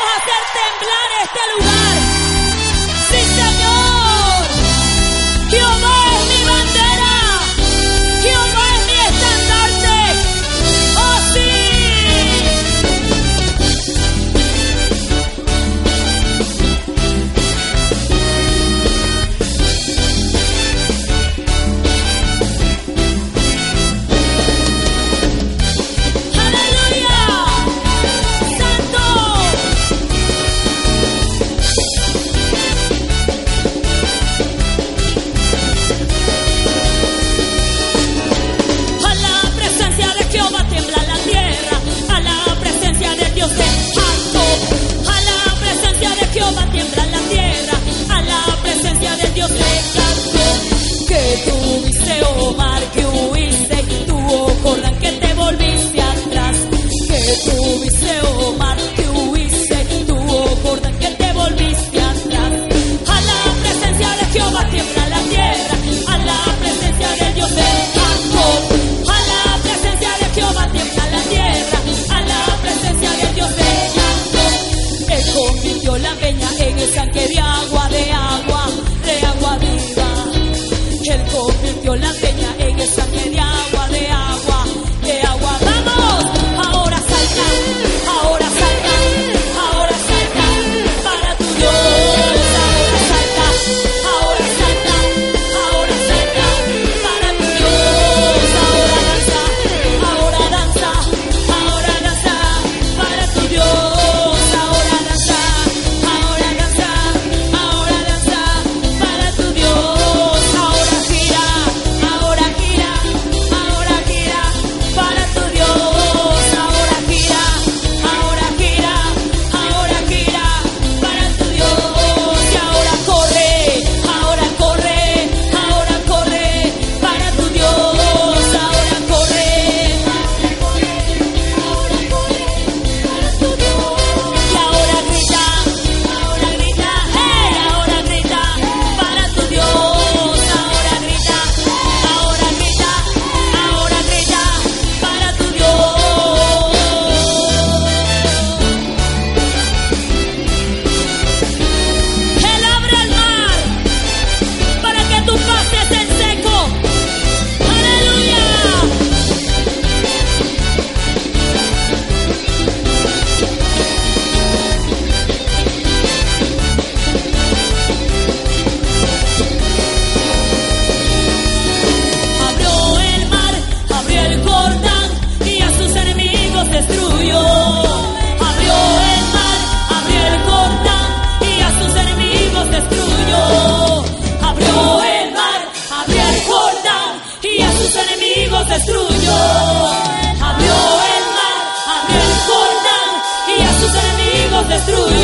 vamos a hacer temblar este lugar. Sí, Señor. destruyó. Abrió el mar, abrió el portal y a sus enemigos destruyó.